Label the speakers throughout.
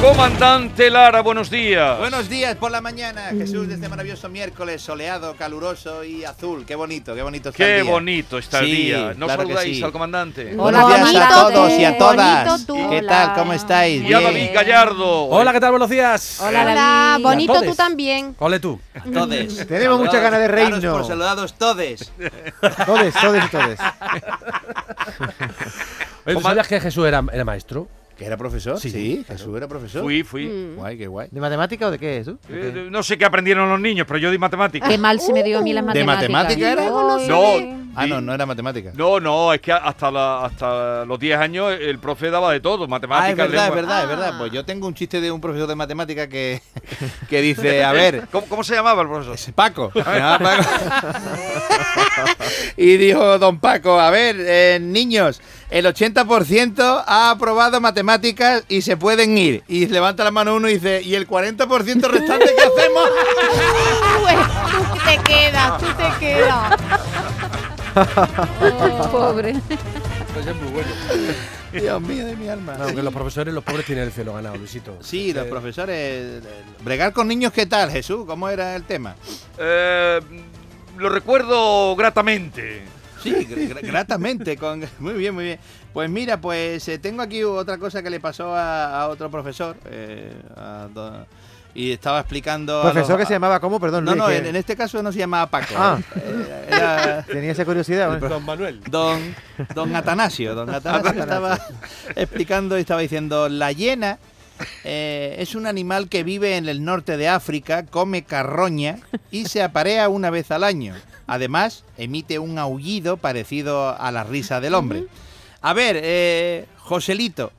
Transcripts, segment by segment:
Speaker 1: Comandante Lara, buenos días.
Speaker 2: Buenos días por la mañana, Jesús, de este maravilloso miércoles soleado, caluroso y azul. Qué bonito, qué bonito está
Speaker 1: Qué
Speaker 2: el día.
Speaker 1: bonito está el
Speaker 2: Sí,
Speaker 1: día. ¿No
Speaker 2: claro
Speaker 1: saludáis
Speaker 2: sí.
Speaker 1: al comandante?
Speaker 2: Buenos días a todos y a
Speaker 3: tú,
Speaker 2: todas. ¿Qué
Speaker 3: Hola.
Speaker 2: tal? ¿Cómo estáis?
Speaker 1: Y a. David Gallardo.
Speaker 4: Hola, ¿qué tal? Buenos días.
Speaker 3: Hola,
Speaker 5: Hola, bonito tú también.
Speaker 4: Ole tú.
Speaker 2: Todes.
Speaker 6: Tenemos mucha gana de reino.
Speaker 2: por saludados todes.
Speaker 6: Todes, todes y todes.
Speaker 4: ¿tú sabías que Jesús era, era maestro?
Speaker 2: ¿Que era profesor?
Speaker 4: Sí,
Speaker 2: Sí, Jesús era profesor.
Speaker 1: Fui, fui.
Speaker 5: Mm.
Speaker 2: Guay, qué guay.
Speaker 6: ¿De matemática o de qué? ¿De qué?
Speaker 1: Eh, no sé qué aprendieron los niños, pero yo di matemáticas.
Speaker 3: Qué mal se me dio a mí las
Speaker 2: ¿De
Speaker 3: matemáticas.
Speaker 2: matemática era?
Speaker 3: Ay,
Speaker 1: No.
Speaker 2: Ah, no, no era matemática.
Speaker 1: No, no, es que hasta, la- hasta los 10 años el profe daba de todo,
Speaker 2: Ah, es
Speaker 1: matemáticas,
Speaker 2: verdad, es verdad, es verdad. Pues yo tengo un chiste de un profesor de matemática que, que dice, a ver,
Speaker 1: ¿Cómo, cómo se llamaba el profesor?
Speaker 2: Es Paco. Paco. y dijo don Paco, a ver, eh, niños, el 80% ha aprobado matemáticas y se pueden ir. Y levanta la mano uno y dice, ¿y el 40% restante qué hacemos?
Speaker 5: Tú te quedas, tú te quedas.
Speaker 3: Pobre.
Speaker 2: Dios mío de mi alma.
Speaker 4: No, que los profesores, los pobres tienen el cielo ganado, Luisito.
Speaker 2: Sí, los
Speaker 4: Eh,
Speaker 2: profesores. Bregar con niños, ¿qué tal, Jesús? ¿Cómo era el tema?
Speaker 1: Eh, lo recuerdo gratamente.
Speaker 2: Sí, gr- gr- gratamente. Con... Muy bien, muy bien. Pues mira, pues eh, tengo aquí otra cosa que le pasó a, a otro profesor. eh, a do- y estaba explicando.
Speaker 6: Profesor
Speaker 2: los-
Speaker 6: que se llamaba ¿cómo? Perdón,
Speaker 2: No,
Speaker 6: Luis,
Speaker 2: no,
Speaker 6: que
Speaker 2: en, en este caso no se llamaba Paco.
Speaker 6: Ah.
Speaker 2: eh, era
Speaker 6: Tenía esa curiosidad. ¿eh?
Speaker 4: Don Manuel.
Speaker 2: don, don Atanasio. Don Atanasio estaba explicando y estaba diciendo: La hiena eh, es un animal que vive en el norte de África, come carroña y se aparea una vez al año. Además, emite un aullido parecido a la risa del hombre. A ver, eh, Joselito,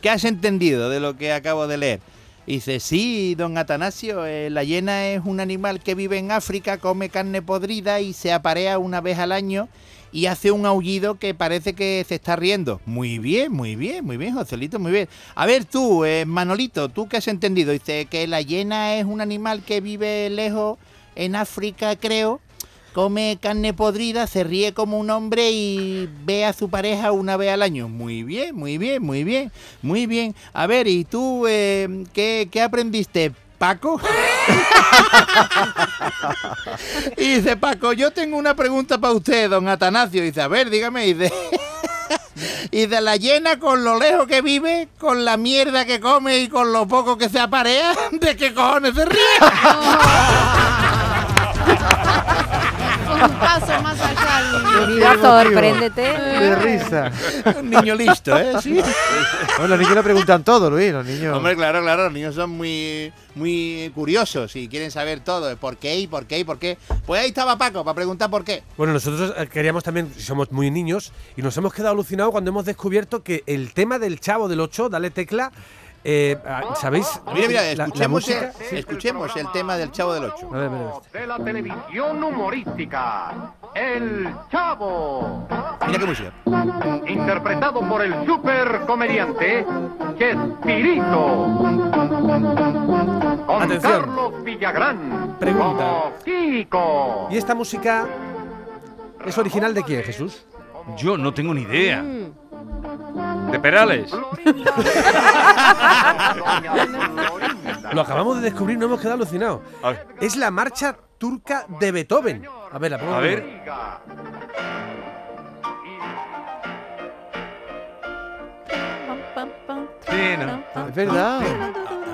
Speaker 2: ¿qué has entendido de lo que acabo de leer? Dice, sí, don Atanasio, eh, la hiena es un animal que vive en África, come carne podrida y se aparea una vez al año y hace un aullido que parece que se está riendo. Muy bien, muy bien, muy bien, Joselito, muy bien. A ver tú, eh, Manolito, ¿tú qué has entendido? Dice que la hiena es un animal que vive lejos en África, creo. Come carne podrida, se ríe como un hombre y ve a su pareja una vez al año. Muy bien, muy bien, muy bien, muy bien. A ver, ¿y tú eh, qué, qué aprendiste, Paco? y dice Paco, yo tengo una pregunta para usted, don Atanasio. dice, a ver, dígame. Y dice, y de la llena con lo lejos que vive, con la mierda que come y con lo poco que se aparea, ¿de qué cojones se ríe?
Speaker 5: Un paso más allá.
Speaker 3: Querida, sorpréndete.
Speaker 6: De risa.
Speaker 2: Un niño listo, ¿eh? Sí.
Speaker 6: Bueno, los niños lo preguntan todo, Luis. Los niños.
Speaker 2: Hombre, claro, claro, los niños son muy, muy curiosos y quieren saber todo, por qué y por qué y por qué. Pues ahí estaba Paco para preguntar por qué.
Speaker 4: Bueno, nosotros eh, queríamos también, somos muy niños, y nos hemos quedado alucinados cuando hemos descubierto que el tema del chavo del 8, dale tecla, eh, ah, ¿sabéis?
Speaker 2: Mira, mira,
Speaker 4: La- la
Speaker 2: escuchemos,
Speaker 4: música-
Speaker 2: el, escuchemos el tema del Chavo del Ocho.
Speaker 4: A ver, a ver, a ver.
Speaker 7: de la televisión humorística, El Chavo,
Speaker 2: Mira qué música.
Speaker 7: interpretado por el super comediante Chespirito. Con
Speaker 4: Atención.
Speaker 7: Carlos Villagrán
Speaker 4: Pregunta.
Speaker 7: como.
Speaker 4: ¿Y esta música es original de quién, Jesús?
Speaker 1: Yo no tengo ni idea.
Speaker 5: Mm.
Speaker 1: De Perales.
Speaker 4: Lo acabamos de descubrir, no hemos quedado alucinados.
Speaker 1: Ver.
Speaker 4: Es la marcha turca de Beethoven. A ver, la pongo
Speaker 1: A ver. ¿no?
Speaker 6: Es verdad.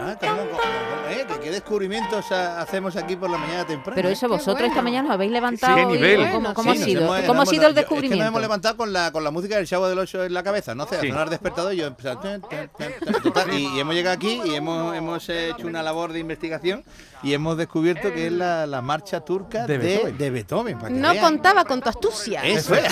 Speaker 2: Ah, ¿cómo, cómo, cómo, eh? ¿Qué, qué descubrimientos ha- hacemos aquí por la mañana temprano?
Speaker 3: Pero eso vosotros
Speaker 5: bueno.
Speaker 3: esta mañana os habéis levantado.
Speaker 1: ¿Qué
Speaker 3: y-
Speaker 1: nivel?
Speaker 3: ¿Cómo, cómo
Speaker 5: sí,
Speaker 3: ha
Speaker 5: nos
Speaker 3: sido?
Speaker 2: hemos-
Speaker 3: ¿Cómo ha sido el
Speaker 2: yo- Es que
Speaker 3: descubrimiento?
Speaker 2: nos hemos levantado con la, con la música del Chavo del Ocho en la cabeza, no sé, a
Speaker 1: Sí.
Speaker 2: sonar despertador y yo he empezado, tan, tan, tan, tan, tan, y, y hemos llegado aquí y hemos, hemos hecho una labor de investigación y hemos descubierto que es la, la marcha turca
Speaker 4: De
Speaker 2: de,
Speaker 4: Beethoven.
Speaker 2: de Beethoven. para que
Speaker 5: No
Speaker 2: vean.
Speaker 5: contaba con tu astucia.
Speaker 2: Eso es.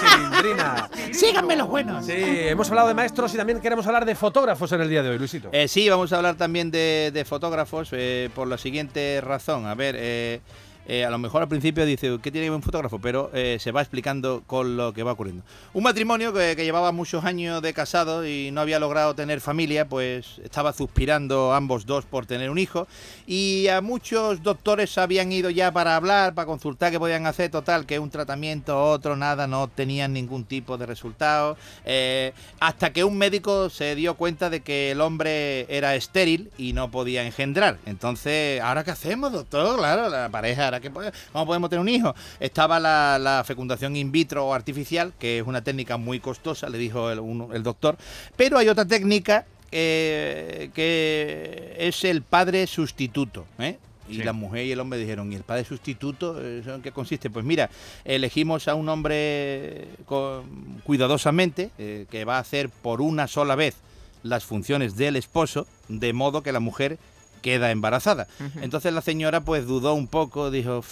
Speaker 4: Cilindrina.
Speaker 2: Síganme los buenos.
Speaker 4: Sí, hemos hablado de maestros y también queremos hablar de fotógrafos en el día de hoy, Luisito.
Speaker 2: Eh, sí, vamos a hablar también de, de fotógrafos eh, por la siguiente razón. A ver, eh, Eh, a lo mejor al principio dice, ¿qué tiene que un fotógrafo? Pero eh, se va explicando con lo que va ocurriendo. Un matrimonio que, que llevaba muchos años de casado y no había logrado tener familia, pues estaba suspirando ambos dos por tener un hijo. Y a muchos doctores habían ido ya para hablar, para consultar qué podían hacer. Total, que un tratamiento, otro, nada, no tenían ningún tipo de resultado. Eh, hasta que un médico se dio cuenta de que el hombre era estéril y no podía engendrar. Entonces, ¿ahora qué hacemos, doctor? Claro, la pareja, ¿ahora qué puede- ¿cómo podemos tener un hijo? Estaba la, la fecundación in vitro o artificial, que es una técnica muy costosa, le dijo el, un- el doctor. Pero hay otra técnica eh, que es el padre sustituto. ¿eh? Y
Speaker 1: Sí.
Speaker 2: la mujer y el hombre dijeron, ¿y el padre sustituto ¿eso en qué consiste? Pues mira, elegimos a un hombre con- cuidadosamente eh, que va a hacer por una sola vez las funciones del esposo, de modo que la mujer queda embarazada. Entonces la señora pues dudó un poco, dijo,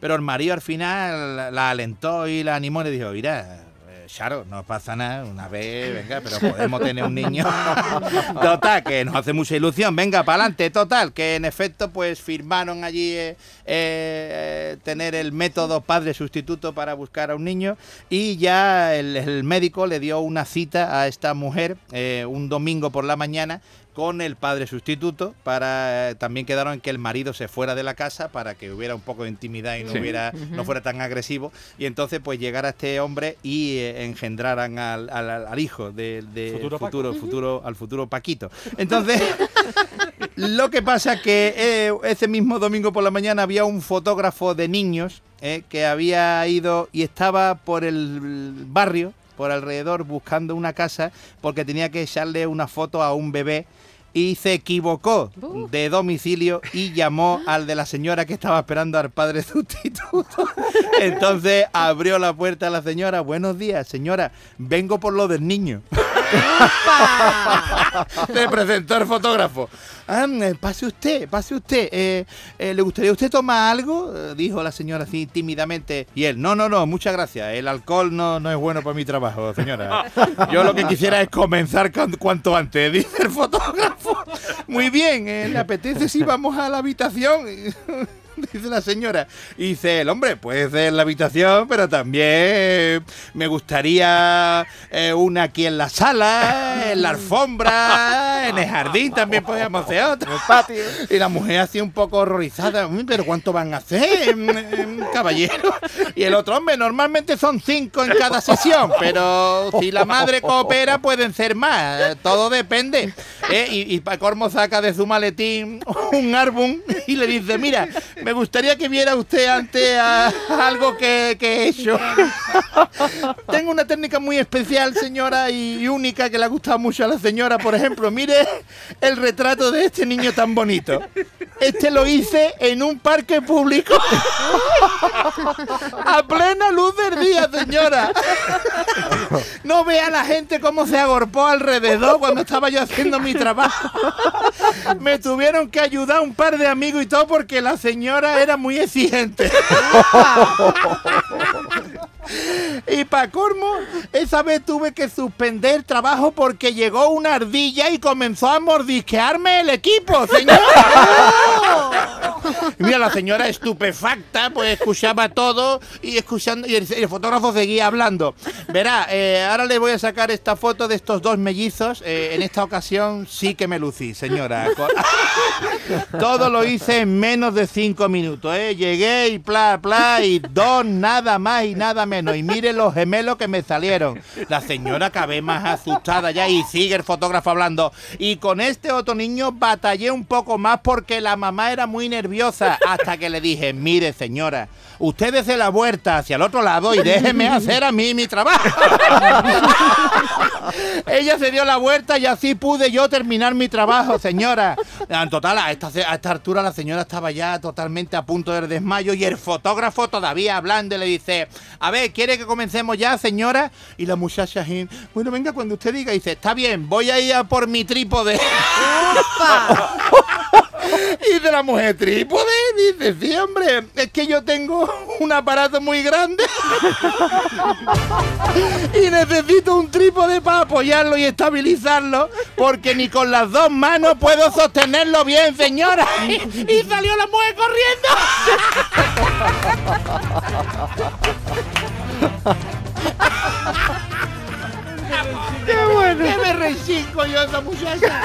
Speaker 2: pero el marido al final la, la alentó y la animó y le dijo, mira, eh, Charo, no pasa nada, una vez, venga, pero podemos tener un niño. Total, que nos hace mucha ilusión, venga, para adelante, total, que en efecto pues firmaron allí eh, eh, tener el método padre sustituto para buscar a un niño y ya el, el médico le dio una cita a esta mujer eh, un domingo por la mañana con el padre sustituto para eh, también quedaron en que el marido se fuera de la casa para que hubiera un poco de intimidad y no
Speaker 1: Sí.
Speaker 2: hubiera no fuera tan agresivo y entonces pues llegara este hombre y eh, engendraran al, al- hijo del de
Speaker 4: Futuro
Speaker 2: futuro
Speaker 4: Paco.
Speaker 2: futuro, al futuro Paquito entonces lo que pasa que eh, ese mismo domingo por la mañana había un fotógrafo de niños eh, que había ido y estaba por el barrio, por alrededor, buscando una casa porque tenía que echarle una foto a un bebé y se equivocó
Speaker 3: Uh.
Speaker 2: de domicilio y llamó al de la señora que estaba esperando al padre sustituto. Entonces abrió la puerta a la señora. Buenos días, señora. Vengo por lo del niño. Le presentó el fotógrafo. Ah, eh, pase usted, pase usted. Eh, eh, ¿Le gustaría usted tomar algo? Dijo la señora así tímidamente. Y él, no, no, no, muchas gracias. El alcohol no, no es bueno para mi trabajo, señora. Yo lo que quisiera es comenzar cuan- cuanto antes, dice el fotógrafo. Muy bien, ¿le apetece si vamos a la habitación? Dice la señora. Y dice el hombre, puede ser en la habitación, pero también me gustaría eh, una aquí en la sala, en la alfombra, en el jardín también podríamos hacer otra. Y la mujer hacía un poco horrorizada. "Uy, pero ¿cuánto van a hacer, caballero? Y el otro, hombre, normalmente son cinco en cada sesión, pero si la madre coopera pueden ser más. Todo depende. ¿Eh? Y, y Pacormo saca de su maletín un álbum y le dice, mira, me gustaría que viera usted antes algo que, que he hecho. Tengo una técnica muy especial, señora, y única que le ha gustado mucho a la señora. Por ejemplo, mire el retrato de este niño tan bonito. Este lo hice en un parque público. A plena luz del día, señora. No vea la gente cómo se agorpó alrededor cuando estaba yo haciendo mi trabajo. Me tuvieron que ayudar un par de amigos y todo porque la señora era muy exigente. Y para colmo, esa vez tuve que suspender trabajo porque llegó una ardilla y comenzó a mordisquearme el equipo, señor. Mira, la señora estupefacta, pues escuchaba todo y escuchando y el, fotógrafo seguía hablando. Verá, eh, ahora le voy a sacar esta foto de estos dos mellizos. eh, en esta ocasión sí que me lucí, señora. Todo lo hice en menos de cinco minutos, ¿eh? Llegué y pla, pla, y dos, nada más y nada menos. Y mire los gemelos que me salieron. La señora acabé más asustada ya y sigue el fotógrafo hablando. Y con este otro niño batallé un poco más porque la mamá era muy nerviosa. Hasta que le dije, mire señora, usted desde la vuelta hacia el otro lado y déjeme hacer a mí mi trabajo. Ella se dio la vuelta y así pude yo terminar mi trabajo, señora. En total, a esta, a esta altura la señora estaba ya totalmente a punto del desmayo y el fotógrafo todavía hablando y le dice, a ver, ¿quiere que comencemos ya, señora? Y la muchacha, bueno, venga, cuando usted diga, dice, está bien, voy a ir a por mi trípode. Y de la mujer, ¿trípode? Dice, sí, hombre, es que yo tengo un aparato muy grande y necesito un trípode para apoyarlo y estabilizarlo porque ni con las dos manos puedo sostenerlo bien, señora. Y salió la mujer corriendo. ¡Qué bueno! ¡Qué me rechico yo a esa muchacha!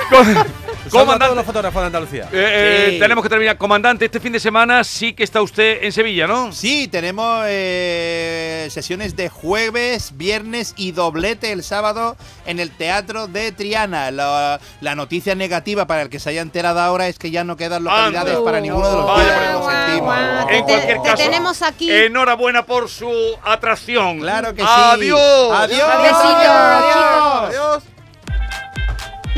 Speaker 1: Comandante.
Speaker 4: todos los fotógrafos de Andalucía.
Speaker 1: Eh, eh,
Speaker 2: Sí.
Speaker 1: Tenemos que terminar. Comandante, este fin de semana sí que está usted en Sevilla, ¿no?
Speaker 2: Sí, tenemos eh, sesiones de jueves, viernes y doblete el sábado en el Teatro de Triana. La, la noticia negativa para el que se haya enterado ahora es que ya no quedan localidades para ninguno de los días,
Speaker 5: guau, guau.
Speaker 1: En
Speaker 5: Te-
Speaker 1: cualquier
Speaker 5: te
Speaker 1: caso,
Speaker 5: tenemos aquí.
Speaker 1: Enhorabuena por su atracción.
Speaker 2: Claro que sí.
Speaker 1: Adiós.
Speaker 2: Adiós. Adiós.
Speaker 3: chicos.
Speaker 6: Adiós.